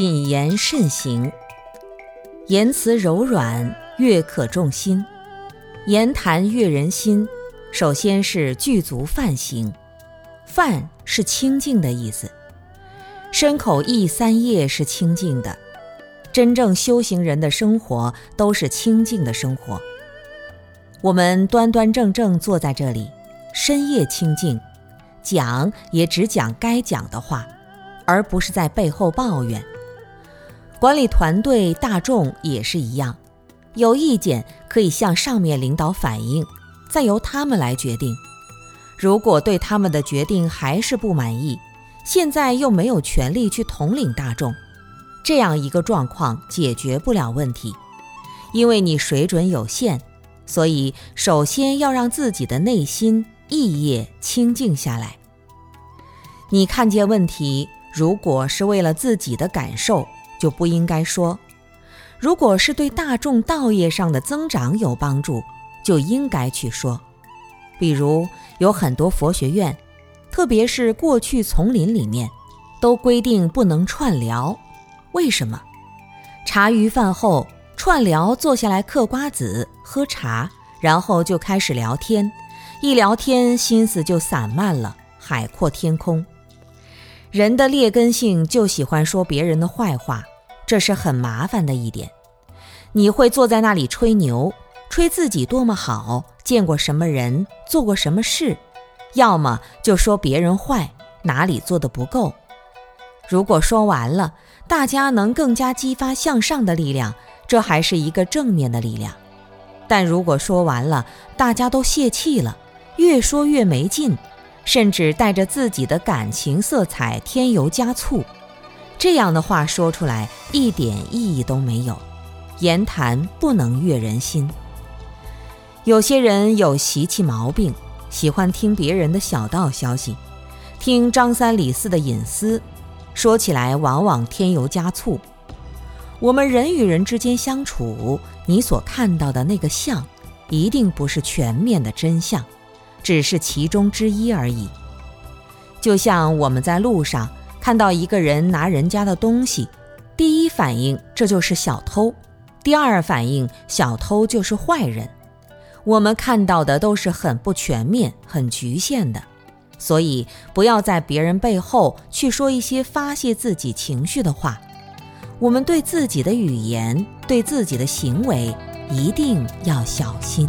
谨言慎行，言辞柔软，悦可众心；言谈悦人心，首先是具足梵行。梵是清净的意思，身口意三业是清净的。真正修行人的生活都是清净的生活。我们端端正正坐在这里，深夜清净，讲也只讲该讲的话，而不是在背后抱怨。管理团队、大众也是一样，有意见可以向上面领导反映，再由他们来决定。如果对他们的决定还是不满意，现在又没有权利去统领大众，这样一个状况解决不了问题，因为你水准有限，所以首先要让自己的内心意业清静下来。你看见问题，如果是为了自己的感受。就不应该说，如果是对大众道业上的增长有帮助，就应该去说。比如有很多佛学院，特别是过去丛林里面，都规定不能串聊。为什么？茶余饭后串聊，坐下来嗑瓜子、喝茶，然后就开始聊天，一聊天心思就散漫了，海阔天空。人的劣根性就喜欢说别人的坏话，这是很麻烦的一点。你会坐在那里吹牛，吹自己多么好，见过什么人，做过什么事，要么就说别人坏，哪里做的不够。如果说完了，大家能更加激发向上的力量，这还是一个正面的力量。但如果说完了，大家都泄气了，越说越没劲。甚至带着自己的感情色彩添油加醋，这样的话说出来一点意义都没有，言谈不能悦人心。有些人有习气毛病，喜欢听别人的小道消息，听张三李四的隐私，说起来往往添油加醋。我们人与人之间相处，你所看到的那个像，一定不是全面的真相。只是其中之一而已。就像我们在路上看到一个人拿人家的东西，第一反应这就是小偷，第二反应小偷就是坏人。我们看到的都是很不全面、很局限的，所以不要在别人背后去说一些发泄自己情绪的话。我们对自己的语言、对自己的行为一定要小心。